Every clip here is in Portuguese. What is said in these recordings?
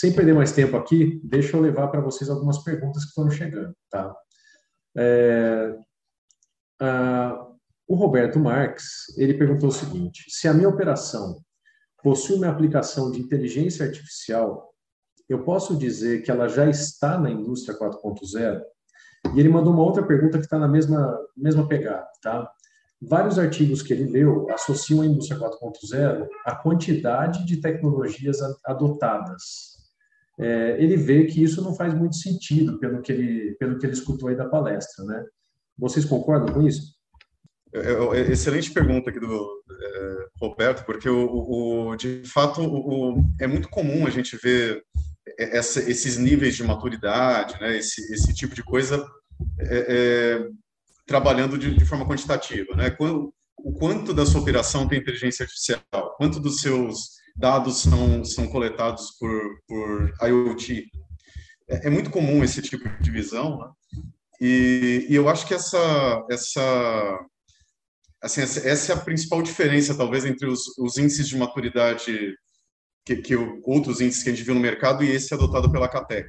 sem perder mais tempo aqui, deixa eu levar para vocês algumas perguntas que foram chegando, tá? É, o Roberto Marques, ele perguntou o seguinte, se a minha operação possui uma aplicação de inteligência artificial, eu posso dizer que ela já está na indústria 4.0? E ele mandou uma outra pergunta que está na mesma, mesma pegada, tá? Vários artigos que ele leu associam a indústria 4.0 à quantidade de tecnologias adotadas. É, ele vê que isso não faz muito sentido pelo que ele, pelo que ele escutou aí da palestra, né? Vocês concordam com isso? Excelente pergunta aqui do é, Roberto, porque o, o de fato o, é muito comum a gente ver essa, esses níveis de maturidade, né, esse, esse tipo de coisa é, é, trabalhando de, de, forma quantitativa. Né? Quando, o quanto da sua operação tem inteligência artificial, quanto dos seus dados são, são coletados por, por IoT. É, é muito comum esse tipo de visão, né? e, e eu acho que essa, essa assim, essa é a principal diferença, talvez, entre os, os índices de maturidade que, que, outros índices que a gente viu no mercado e esse adotado pela Catec.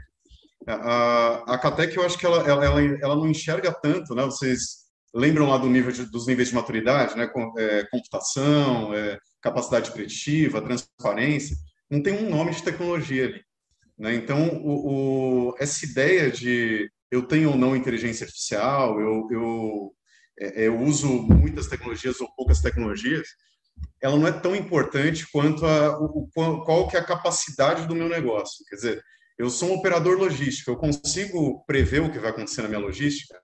A, a Catec, eu acho que ela, ela, ela, ela, não enxerga tanto, né? Vocês lembram lá do nível de, dos níveis de maturidade, né? É, computação, é, capacidade preditiva, transparência. Não tem um nome de tecnologia ali. Né? Então, o, o, essa ideia de eu tenho ou não inteligência artificial, eu, eu é, eu uso muitas tecnologias ou poucas tecnologias, ela não é tão importante quanto a o, qual que é a capacidade do meu negócio. Quer dizer, eu sou um operador logístico, eu consigo prever o que vai acontecer na minha logística.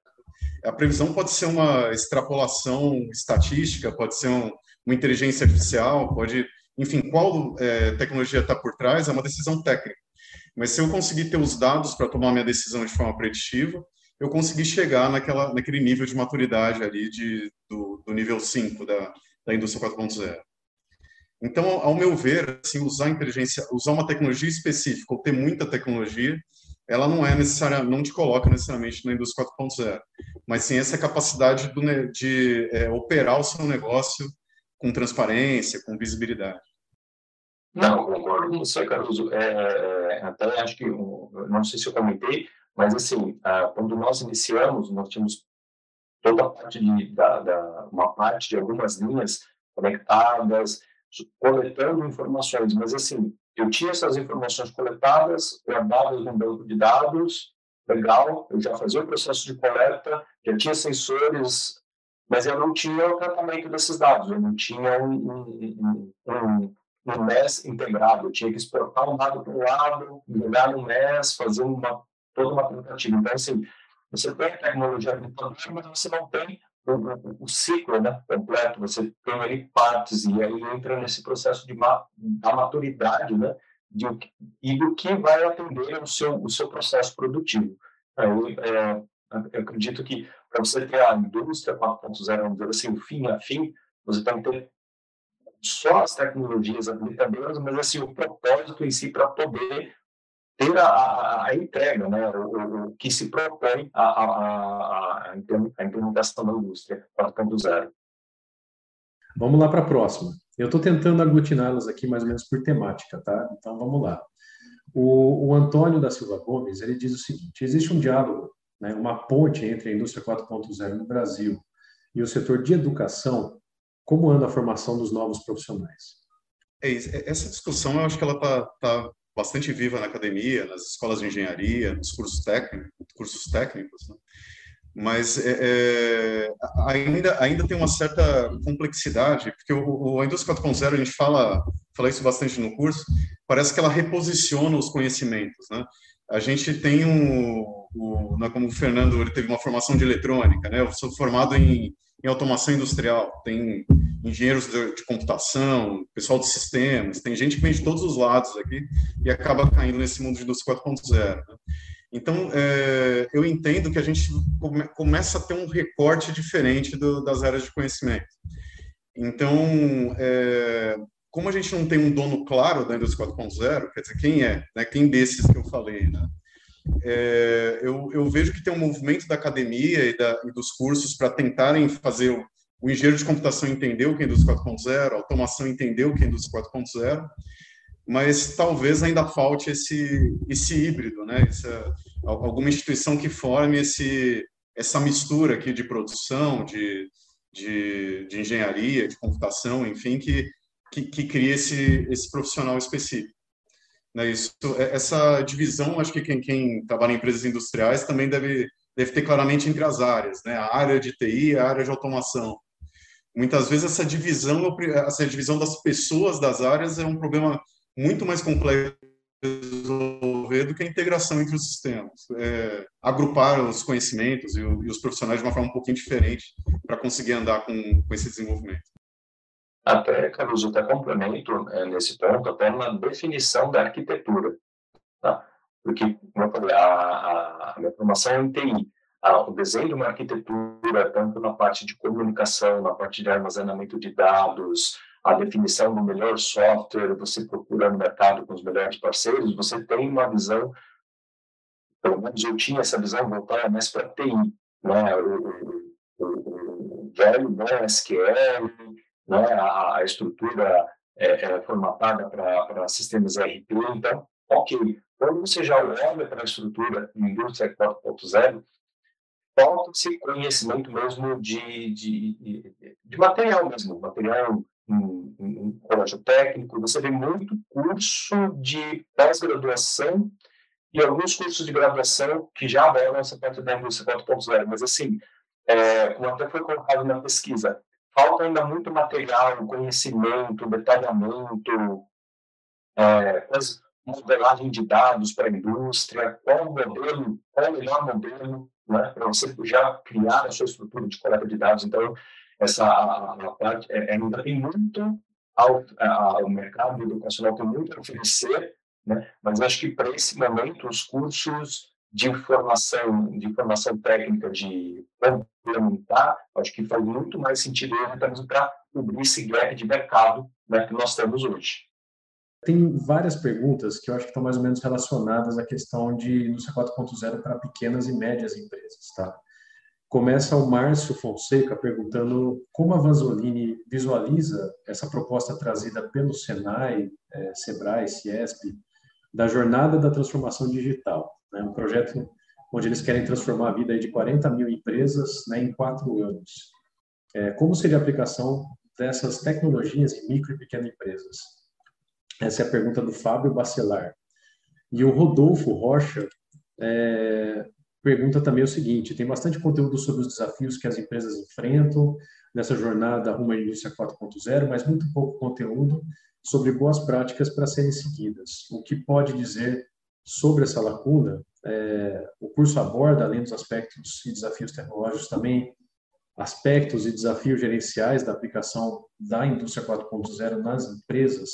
A previsão pode ser uma extrapolação estatística, pode ser um, uma inteligência artificial, pode, enfim, qual é, tecnologia está por trás é uma decisão técnica. Mas se eu conseguir ter os dados para tomar minha decisão de forma preditiva, eu consegui chegar naquela, naquele nível de maturidade ali de, do, do nível 5 da, da indústria 4.0. Então, ao meu ver, assim, usar inteligência, usar uma tecnologia específica ou ter muita tecnologia, ela não é necessária, não te coloca necessariamente na indústria 4.0, mas sim essa capacidade do, de é, operar o seu negócio com transparência, com visibilidade. Não, concordo com você, Caruso. É, é, até acho que, não sei se eu comentei, mas, assim, ah, quando nós iniciamos, nós tínhamos toda a parte de, da, da, uma parte de algumas linhas conectadas, coletando informações, mas, assim, eu tinha essas informações coletadas, guardadas no banco de dados, legal, eu já fazia o processo de coleta, já tinha sensores, mas eu não tinha o tratamento desses dados, eu não tinha um, um, um, um MES integrado, eu tinha que exportar um dado para um lado, jogar no MES, fazer uma toda uma tentativa. Então, assim, você tem a tecnologia agricultura, mas você não tem o, ciclo né, completo, você tem ali partes, e aí entra nesse processo de ma, da maturidade, né, de, e do que vai atender o seu, o seu processo produtivo. Eu, é, eu acredito que para você ter a indústria 4.0, vamos dizer assim, fim a fim, você tem que ter só as tecnologias aplicadoras, mas assim, o propósito em si para poder ter a, a, a entrega, né, o, o, que se propõe a, a, a implementação da indústria 4.0. Vamos lá para a próxima. Eu estou tentando aglutiná-las aqui mais ou menos por temática, tá? Então vamos lá. O, o, Antônio da Silva Gomes ele diz o seguinte: existe um diálogo, né, uma ponte entre a indústria 4.0 no Brasil e o setor de educação. Como anda a formação dos novos profissionais? É, essa discussão, eu acho que ela está tá bastante viva na academia, nas escolas de engenharia, nos cursos técnicos, cursos técnicos, né? mas é, é, ainda ainda tem uma certa complexidade, porque o, o a indústria 4.0 a gente fala fala isso bastante no curso, parece que ela reposiciona os conhecimentos, né? A gente tem um, o, né, como o Fernando ele teve uma formação de eletrônica, né? Eu sou formado em, em automação industrial, tem engenheiros de, de, computação, pessoal de sistemas, tem gente que vem de todos os lados aqui e acaba caindo nesse mundo de indústria 4.0. Né? Então, é, eu entendo que a gente come, começa a ter um recorte diferente do, das áreas de conhecimento. Então, é, como a gente não tem um dono claro da indústria 4.0, quer dizer, quem é, né? quem desses que eu falei, né? É, eu, eu, vejo que tem um movimento da academia e, da, e dos cursos para tentarem fazer o engenheiro de computação entendeu o que é indústria 4.0, a automação entendeu o que é indústria 4.0, mas talvez ainda falte esse esse híbrido, né? Essa, alguma instituição que forme esse essa mistura aqui de produção, de, de, de engenharia, de computação, enfim, que, que, que crie esse, esse profissional específico. Né, isso, é, essa divisão, acho que quem, quem trabalha em empresas industriais também deve, deve ter claramente entre as áreas, né? a área de TI a área de automação. Muitas vezes essa divisão, essa divisão das pessoas das áreas é um problema muito mais complexo resolver do que a integração entre os sistemas. É, agrupar os conhecimentos e, o, e, os profissionais de uma forma um pouquinho diferente para conseguir andar com, com esse desenvolvimento. Até, Caruso, até complemento é, nesse ponto, até na definição da arquitetura. Tá? Porque, como eu falei, a, a, a minha formação é em TI. O desenho de uma arquitetura, tanto na parte de comunicação, na parte de armazenamento de dados, a definição do melhor software, você procura no mercado com os melhores parceiros, você tem uma visão, pelo menos eu tinha essa visão voltada mais para TI, né? o, o, o, velho né? SQL, né? a, a estrutura é, é formatada para sistemas ERP, então, ok, quando você já olha para a estrutura indústria 4.0, falta-se conhecimento mesmo de, de, de material mesmo, material um colégio técnico, você vê muito curso de pós-graduação e alguns cursos de graduação que já abordam essa parte da indústria 4.0, mas assim, é, como até foi colocado na pesquisa, falta ainda muito material, conhecimento, detalhamento, é, modelagem de dados para a indústria, qual o modelo, qual melhor modelo né, para você já criar a sua estrutura de coleta de dados. Então, essa a, parte é, ainda tem muito ao, a, o mercado educacional tem muito a oferecer, né? Mas acho que para esse momento os cursos de formação, de formação técnica, de complementar, acho que faz muito mais sentido mesmo para cobrir esse gap de mercado né, que nós temos hoje. Tem várias perguntas que eu acho que estão mais ou menos relacionadas à questão de indústria 4.0 para pequenas e médias empresas, tá? Começa o Márcio Fonseca perguntando como a Vanzolini visualiza essa proposta trazida pelo Senai, é, Sebrae, Ciesp, da jornada da transformação digital. Né? Um projeto onde eles querem transformar a vida de 40 mil empresas né, em quatro anos. É, como seria a aplicação dessas tecnologias em micro e pequenas empresas? Essa é a pergunta do Fábio Bacelar. E o Rodolfo Rocha é, pergunta também o seguinte: tem bastante conteúdo sobre os desafios que as empresas enfrentam nessa jornada rumo à indústria 4.0, mas muito pouco conteúdo sobre boas práticas para serem seguidas. O que pode dizer sobre essa lacuna? É, o curso aborda, além dos aspectos e desafios tecnológicos, também aspectos e desafios gerenciais da aplicação da indústria 4.0 nas empresas.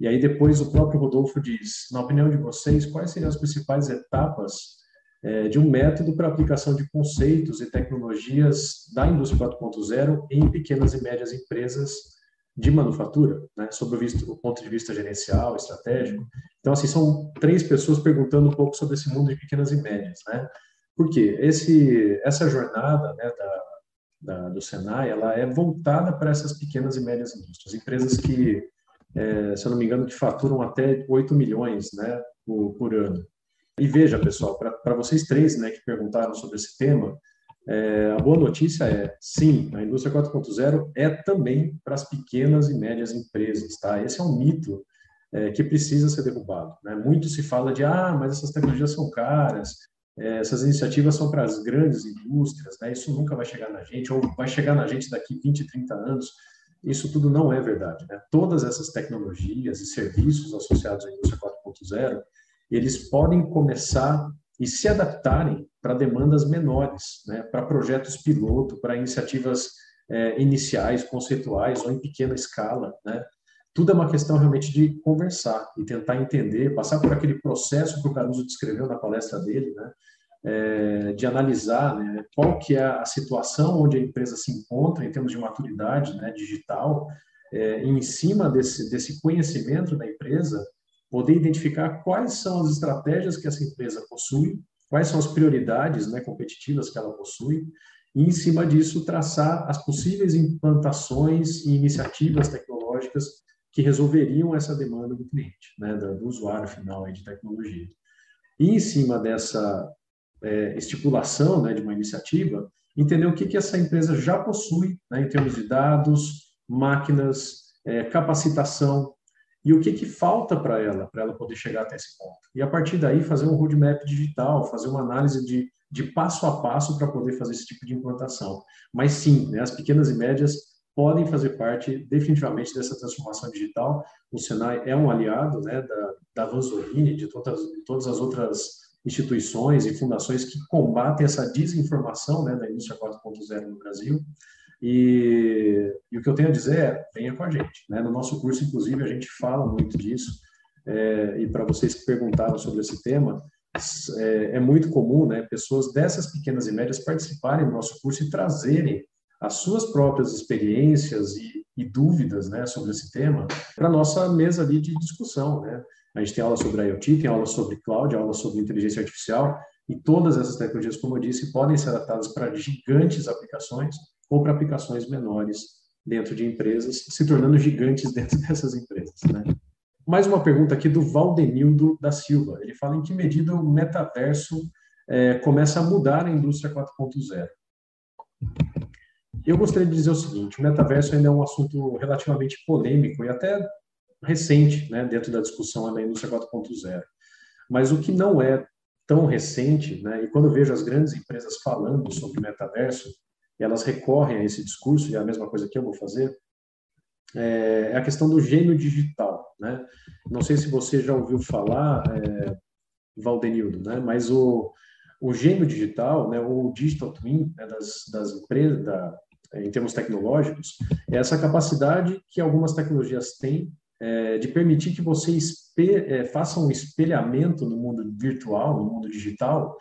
E aí depois o próprio Rodolfo diz, na opinião de vocês, quais seriam as principais etapas é, de um método para aplicação de conceitos e tecnologias da indústria 4.0 em pequenas e médias empresas de manufatura, né, sob o, visto, o ponto de vista gerencial, estratégico. Então, assim, são três pessoas perguntando um pouco sobre esse mundo de pequenas e médias, né? Por quê? Esse, essa jornada né, da, da, do Senai, ela é voltada para essas pequenas e médias indústrias, empresas que, é, se eu não me engano, que faturam até 8 milhões né, por, por ano. E veja, pessoal, para vocês três né, que perguntaram sobre esse tema, é, a boa notícia é, sim, a indústria 4.0 é também para as pequenas e médias empresas, tá? Esse é um mito é, que precisa ser derrubado. Né? Muito se fala de, ah, mas essas tecnologias são caras, é, essas iniciativas são para as grandes indústrias, né? Isso nunca vai chegar na gente, ou vai chegar na gente daqui 20, 30 anos. Isso tudo não é verdade, né? Todas essas tecnologias e serviços associados à indústria 4.0 eles podem começar e se adaptarem para demandas menores, né, para projetos piloto, para iniciativas é, iniciais, conceituais ou em pequena escala. Né. Tudo é uma questão realmente de conversar e tentar entender, passar por aquele processo que o Caruso descreveu na palestra dele, né, é, de analisar né, qual que é a situação onde a empresa se encontra em termos de maturidade né, digital, é, em cima desse, desse conhecimento da empresa, poder identificar quais são as estratégias que essa empresa possui, quais são as prioridades né, competitivas que ela possui, e, em cima disso, traçar as possíveis implantações e iniciativas tecnológicas que resolveriam essa demanda do cliente, né, do, usuário final de tecnologia. E em cima dessa é, estipulação né, de uma iniciativa, entender o que, que essa empresa já possui né, em termos de dados, máquinas, é, capacitação, e o que, que falta para ela, para ela poder chegar até esse ponto. E a partir daí fazer um roadmap digital, fazer uma análise de, de passo a passo para poder fazer esse tipo de implantação. Mas sim, né, as pequenas e médias podem fazer parte definitivamente dessa transformação digital. O Senai é um aliado né, da, da Vanzolini, de todas, de todas as outras instituições e fundações que combatem essa desinformação né, da indústria 4.0 no Brasil. E, e, o que eu tenho a dizer é, venha com a gente. Né? No nosso curso, inclusive, a gente fala muito disso. É, e para vocês que perguntaram sobre esse tema, é, é, muito comum né, pessoas dessas pequenas e médias participarem do nosso curso e trazerem as suas próprias experiências e, e dúvidas né, sobre esse tema para a nossa mesa ali de discussão. Né? A gente tem aula sobre IoT, tem aula sobre cloud, aula sobre inteligência artificial, e todas essas tecnologias, como eu disse, podem ser adaptadas para gigantes aplicações ou para aplicações menores dentro de empresas, se tornando gigantes dentro dessas empresas. Né? Mais uma pergunta aqui do Valdenildo da Silva. Ele fala em que medida o metaverso é, começa a mudar a indústria 4.0. Eu gostaria de dizer o seguinte: o metaverso ainda é um assunto relativamente polêmico e até recente né, dentro da discussão da indústria 4.0. Mas o que não é tão recente, né, e quando eu vejo as grandes empresas falando sobre metaverso, elas recorrem a esse discurso, e é a mesma coisa que eu vou fazer, é, é a questão do gênio digital. Né? Não sei se você já ouviu falar, é, Valdenildo, né? mas o, o gênio digital, né, ou digital twin né, das, das empresas, da, em termos tecnológicos, é essa capacidade que algumas tecnologias têm é, de permitir que você é, faça um espelhamento no mundo virtual, no mundo digital,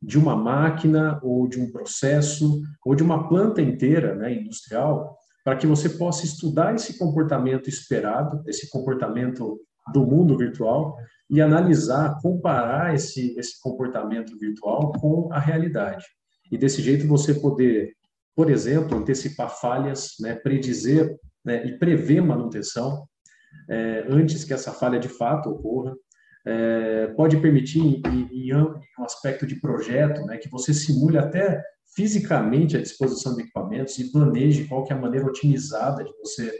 de uma máquina ou de um processo ou de uma planta inteira, né, industrial, para que você possa estudar esse comportamento esperado, esse comportamento do mundo virtual e analisar, comparar esse esse comportamento virtual com a realidade. E desse jeito você poder, por exemplo, antecipar falhas, né, predizer né, e prever manutenção é, antes que essa falha de fato ocorra é, pode permitir, em, em, um aspecto de projeto, né, que você simule até fisicamente a disposição de equipamentos e planeje qual que é a maneira otimizada de você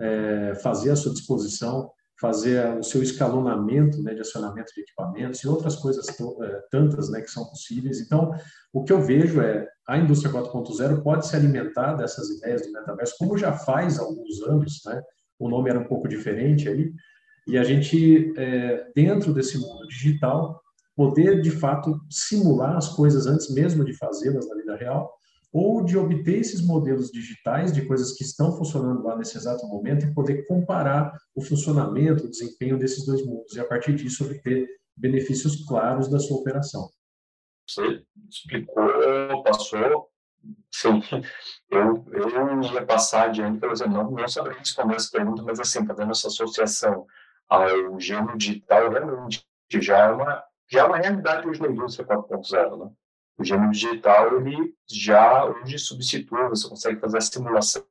é, fazer a sua disposição, fazer o seu escalonamento né, de acionamento de equipamentos e outras coisas é, tantas né, que são possíveis. Então, o que eu vejo é a indústria 4.0 pode se alimentar dessas ideias do metaverso, como já faz há alguns anos, né? o nome era um pouco diferente aí, e a gente, é, dentro desse mundo digital, poder de fato simular as coisas antes mesmo de fazê-las na vida real, ou de obter esses modelos digitais de coisas que estão funcionando lá nesse exato momento e poder comparar o funcionamento, o desempenho desses dois mundos, e a partir disso obter benefícios claros da sua operação. Você explicou, passou. Sim, eu, eu ia passar adiante, por exemplo, não, não saberia responder essa pergunta, mas assim, fazendo essa associação ao gênero digital realmente já é uma já é uma realidade hoje na indústria 4.0, né? O gênero digital ele já hoje substitui, você consegue fazer a simulação,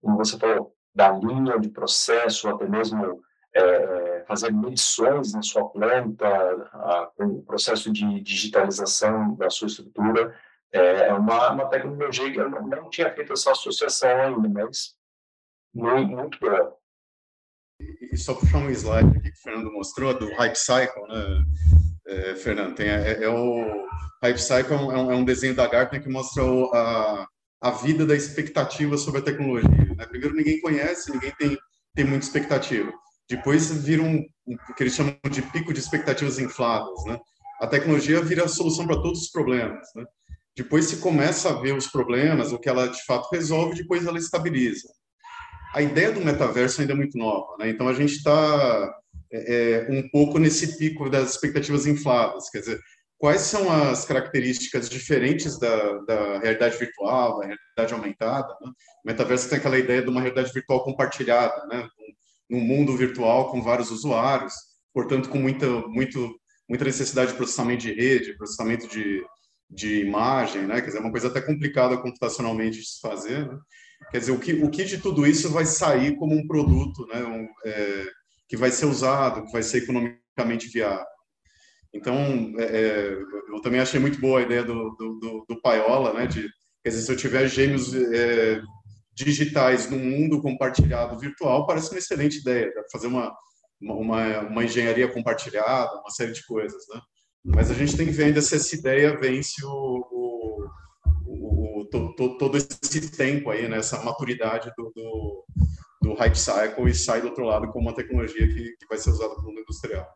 como você falou, da linha de processo, até mesmo é, fazer medições na sua planta, a, o processo de digitalização da sua estrutura. É, é uma, uma tecnologia que eu não, não tinha feito essa associação ainda, mas muito, muito boa e só puxar um slide aqui que o Fernando mostrou, do Hype Cycle, né, é, Fernando? Tem, é, é, o Hype Cycle é um, é um desenho da Gartner que mostra o, a, a vida da expectativa sobre a tecnologia. Né? Primeiro, ninguém conhece, ninguém tem, tem muita expectativa. Depois vira um, um que eles chamam de pico de expectativas infladas, né? A tecnologia vira a solução para todos os problemas, né? Depois se começa a ver os problemas, o que ela de fato resolve, depois ela estabiliza a ideia do metaverso ainda é muito nova, né? Então a gente está é, é, um pouco nesse pico das expectativas infladas, quer dizer, quais são as características diferentes da, da realidade virtual, da realidade aumentada? Né? O metaverso tem aquela ideia de uma realidade virtual compartilhada, né? Num mundo virtual com vários usuários, portanto com muita, muito, muita necessidade de processamento de rede, processamento de, de imagem, né? Quer dizer, é uma coisa até complicada computacionalmente de se fazer, né? Quer dizer, o que, o que de tudo isso vai sair como um produto, né? Um, é, que vai ser usado, que vai ser economicamente viável. Então, é, é eu também achei muito boa a ideia do, do, do, Paiola, né? De, quer dizer, se eu tiver gêmeos é, digitais no mundo compartilhado virtual, parece uma excelente ideia, fazer uma, uma, uma engenharia compartilhada, uma série de coisas, né? Mas a gente tem que ver ainda se essa ideia vence o, o, o to, todo esse tempo aí, né? essa maturidade do, do, do hype cycle e sai do outro lado como uma tecnologia que, que vai ser usada no mundo industrial.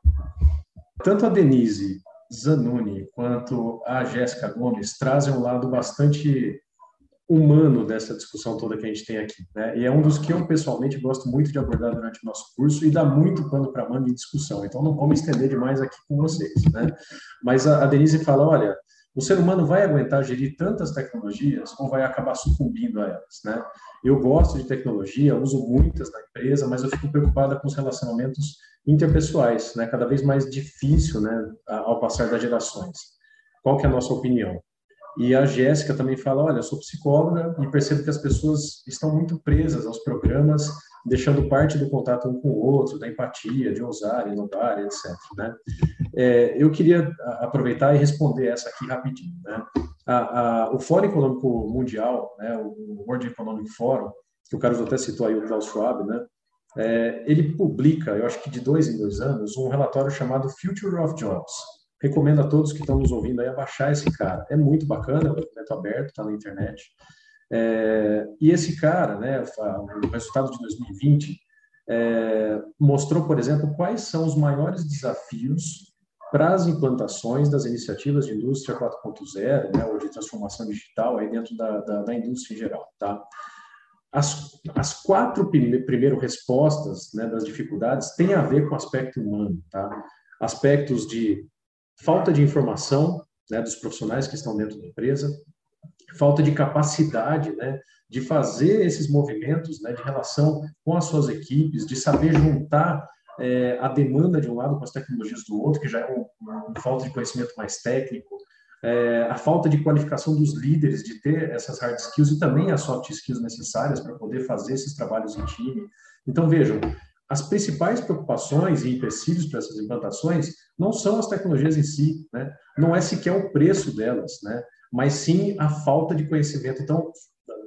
Tanto a Denise Zanoni quanto a Jéssica Gomes trazem um lado bastante humano dessa discussão toda que a gente tem aqui. Né? E é um dos que eu, pessoalmente, gosto muito de abordar durante o nosso curso e dá muito pano para manga em discussão. Então, não vou me estender demais aqui com vocês. Né? Mas a, a Denise fala, olha, o ser humano vai aguentar gerir tantas tecnologias ou vai acabar sucumbindo a elas, né? Eu gosto de tecnologia, uso muitas na empresa, mas eu fico preocupada com os relacionamentos interpessoais, né? Cada vez mais difícil, né, ao passar das gerações. Qual que é a nossa opinião? E a Jéssica também fala, olha, sou psicóloga e percebo que as pessoas estão muito presas aos programas, deixando parte do contato um com o outro, da empatia, de ousar, inovar, etc. Né? É, eu queria aproveitar e responder essa aqui rapidinho. Né? A, a, o Fórum Econômico Mundial, né, o World Economic Forum, que o Carlos até citou aí o Klaus Schwab, né, é, ele publica, eu acho que de dois em dois anos, um relatório chamado Future of Jobs, Recomendo a todos que estão nos ouvindo aí a baixar esse cara. É muito bacana, é um documento aberto, está na internet. É, e esse cara, né, o resultado de 2020, é, mostrou, por exemplo, quais são os maiores desafios para as implantações das iniciativas de indústria 4.0, né, ou de transformação digital aí dentro da, da, da indústria em geral, tá? As, as quatro primeiras respostas né, das dificuldades têm a ver com o aspecto humano, tá? Aspectos de falta de informação né, dos profissionais que estão dentro da empresa, falta de capacidade né, de fazer esses movimentos né, de relação com as suas equipes, de saber juntar é, a demanda de um lado com as tecnologias do outro, que já é uma, falta de conhecimento mais técnico, é, a falta de qualificação dos líderes, de ter essas hard skills e também as soft skills necessárias para poder fazer esses trabalhos em time. Então, vejam, as principais preocupações e empecilhos para essas implantações não são as tecnologias em si, né? não é sequer o preço delas, né? mas sim a falta de conhecimento. Então,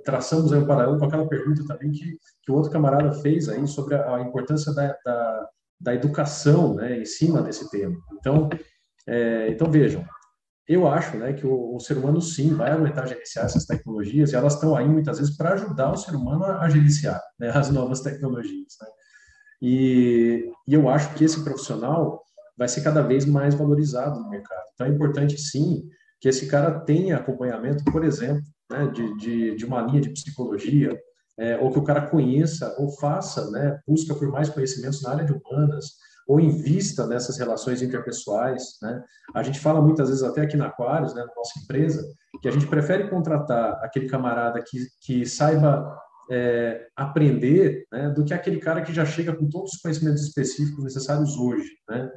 traçamos aí um paralelo com aquela pergunta também que, que o outro camarada fez aí sobre a, a importância da, da, da, educação né, em cima desse tema. Então, é, então vejam, eu acho né, que o, o, ser humano sim vai aguentar gerenciar essas tecnologias e elas estão aí muitas vezes para ajudar o ser humano a, a gerenciar né, as novas tecnologias. Né? E, e eu acho que esse profissional vai ser cada vez mais valorizado no mercado. Então é importante, sim, que esse cara tenha acompanhamento, por exemplo, né, de, de, de, uma linha de psicologia, é, ou que o cara conheça ou faça, né, busca por mais conhecimentos na área de humanas, ou invista nessas relações interpessoais. Né? A gente fala muitas vezes, até aqui na Aquarius, né, na nossa empresa, que a gente prefere contratar aquele camarada que, que saiba é, aprender né, do que aquele cara que já chega com todos os conhecimentos específicos necessários hoje. Né?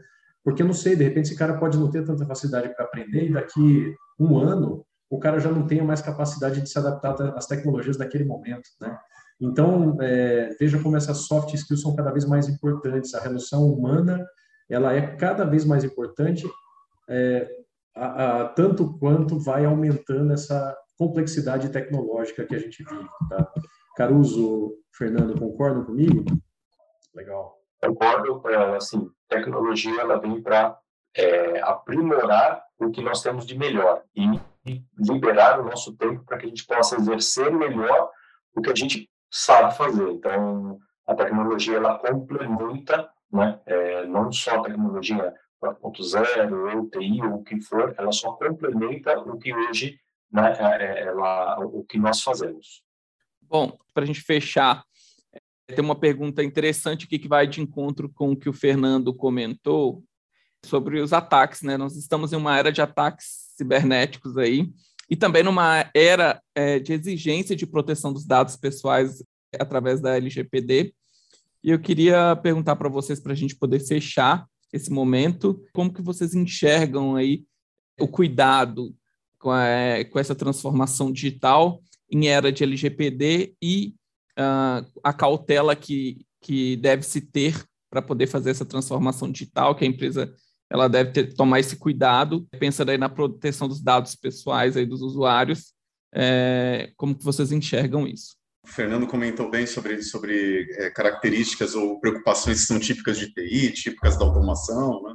Porque não sei, de repente esse cara pode não ter tanta facilidade para aprender e daqui um ano o cara já não tenha mais capacidade de se adaptar às tecnologias daquele momento. Né? Então, é, veja como essas soft skills são cada vez mais importantes. A relação humana ela é cada vez mais importante, é, a, a, tanto quanto vai aumentando essa complexidade tecnológica que a gente vive. Tá? Caruso, Fernando, concordam comigo? Legal. Concordo, assim, tecnologia ela vem para é, aprimorar o que nós temos de melhor e, liberar o nosso tempo para que a gente possa exercer melhor o que a gente sabe fazer. Então, a tecnologia ela complementa, né, é, não só a tecnologia 4.0 ou TI ou o que for, ela só complementa o que hoje, né, é, é, ela, o que nós fazemos. Bom, para a gente fechar, tem uma pergunta interessante aqui que vai de encontro com o que o Fernando comentou sobre os ataques, né? Nós estamos em uma era de ataques cibernéticos aí e também numa era é, de exigência de proteção dos dados pessoais através da LGPD. E eu queria perguntar para vocês para a gente poder fechar esse momento, como que vocês enxergam aí o cuidado com, a, com essa transformação digital em era de LGPD e uh, a cautela que, que deve se ter para poder fazer essa transformação digital, que a empresa ela deve ter, tomar esse cuidado, pensando aí na proteção dos dados pessoais aí dos usuários, é, como que vocês enxergam isso? O Fernando comentou bem sobre, sobre é, características ou preocupações que são típicas de TI, típicas da automação. Né?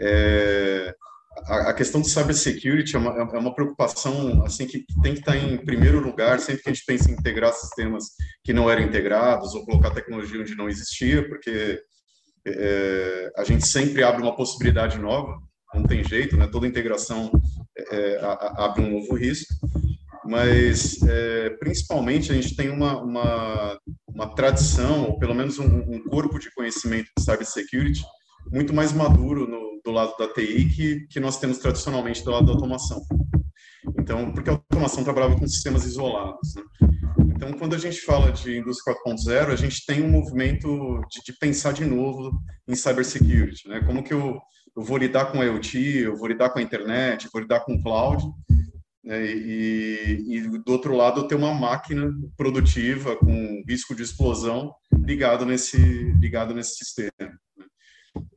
É, a, a, questão de cybersecurity é uma, é uma preocupação assim que tem que estar em primeiro lugar sempre que a gente pensa em integrar sistemas que não eram integrados ou colocar tecnologia onde não existia, porque é, a gente sempre abre uma possibilidade nova, não tem jeito, né? toda integração é, abre um novo risco mas é, principalmente a gente tem uma, uma, uma, tradição, ou pelo menos um, um corpo de conhecimento de cybersecurity muito mais maduro no, do lado da TI que, que nós temos tradicionalmente do lado da automação. Então, porque a automação trabalhava com sistemas isolados. Né? Então, quando a gente fala de indústria 4.0, a gente tem um movimento de, de, pensar de novo em cybersecurity. Né? Como que eu, eu vou lidar com IoT, eu vou lidar com a internet, eu vou lidar com o cloud, né? e, e, do outro lado ter uma máquina produtiva com risco de explosão ligado nesse ligado nesse sistema.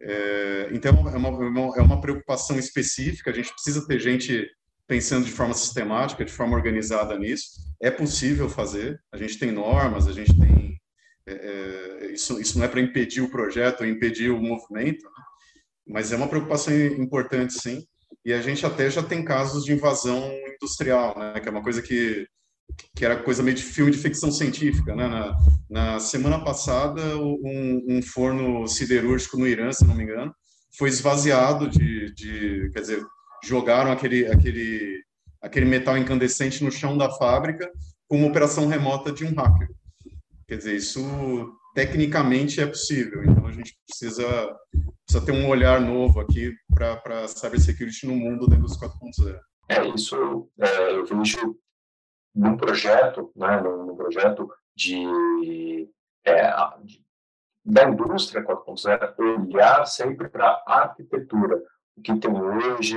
É, então é uma, é uma, é uma preocupação específica. A gente precisa ter gente pensando de forma sistemática, de forma organizada nisso. É possível fazer. A gente tem normas, a gente tem é, é isso, isso não é para impedir o projeto, impedir o movimento, né? mas é uma preocupação importante, sim. E a gente até já tem casos de invasão industrial, né? Que é uma coisa que que era coisa meio de filme de ficção científica, né? Na, na semana passada, um, um, forno siderúrgico no Irã, se não me engano, foi esvaziado de, de, quer dizer, jogaram aquele aquele aquele metal incandescente no chão da fábrica com uma operação remota de um hacker. Quer dizer, isso tecnicamente é possível. Então a gente precisa precisa ter um olhar novo aqui para cybersecurity no mundo da indústria 4.0. É, isso é, eu vejo num projeto, né, num, projeto de, é, de da indústria 4.0, olhar sempre para a arquitetura, o que tem hoje,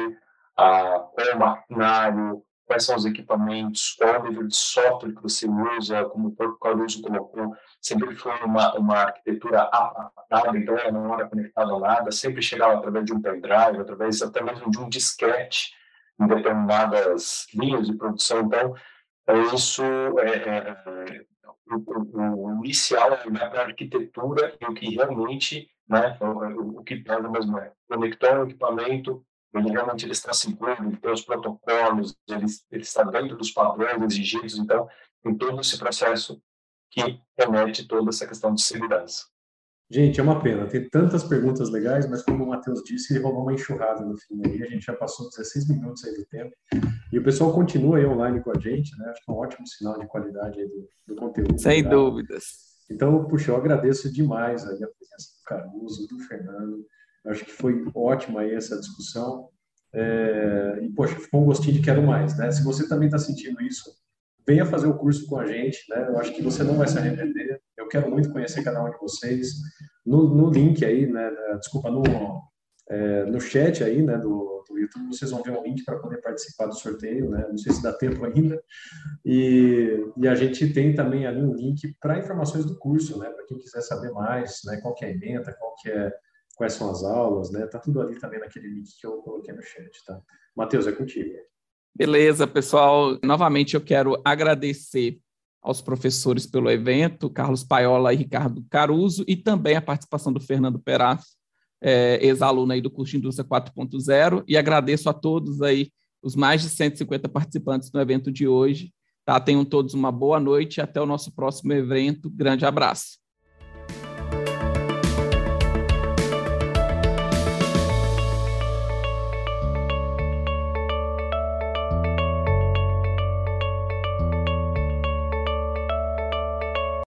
a, qual é o maquinário, quais são os equipamentos, qual é o nível de software que você usa, como o Caruso colocou, sempre foi uma, uma arquitetura apartada, então ela não era conectada a nada, sempre chegava através de um pendrive, através até mesmo de um disquete em determinadas linhas de produção. Então, é isso é, é, o, o, inicial é a arquitetura e o que realmente, né, o, o que pega mesmo é conectar o equipamento, ele realmente ele está seguro, ele tem os protocolos, ele, ele está dentro dos padrões exigidos, então, em todo esse processo que remete toda essa questão de segurança. Gente, é uma pena. Tem tantas perguntas legais, mas como o Matheus disse, ele rolou uma enxurrada no fim aí. A gente já passou 16 minutos aí do tempo. E o pessoal continua aí online com a gente, né? Acho que é um ótimo sinal de qualidade aí do, do conteúdo. Sem dúvidas. Então, puxa, eu agradeço demais aí a presença do Caruso, do Fernando. Acho que foi ótima aí essa discussão. É, e, poxa, ficou um gostinho de quero mais, né? Se você também está sentindo isso, venha fazer o curso com a gente, né? Eu acho que você não vai se arrepender. Eu quero muito conhecer cada um de vocês. No, no link aí, né? Desculpa, no, é, no chat aí, né? Do, do YouTube, vocês vão ver um link para poder participar do sorteio, né? Não sei se dá tempo ainda. E, e a gente tem também ali um link para informações do curso, né? Para quem quiser saber mais, né? Qual que é a emenda, qual que é quais são as aulas, né? Tá tudo ali também naquele link que eu coloquei no chat, tá? Matheus, é contigo. Beleza, pessoal. Novamente eu quero agradecer aos professores pelo evento, Carlos Paiola e Ricardo Caruso, e também a participação do Fernando Peraz, é, ex-aluno aí do curso de Indústria 4.0, e agradeço a todos aí, os mais de 150 participantes do evento de hoje. Tá? Tenham todos uma boa noite e até o nosso próximo evento. Grande abraço.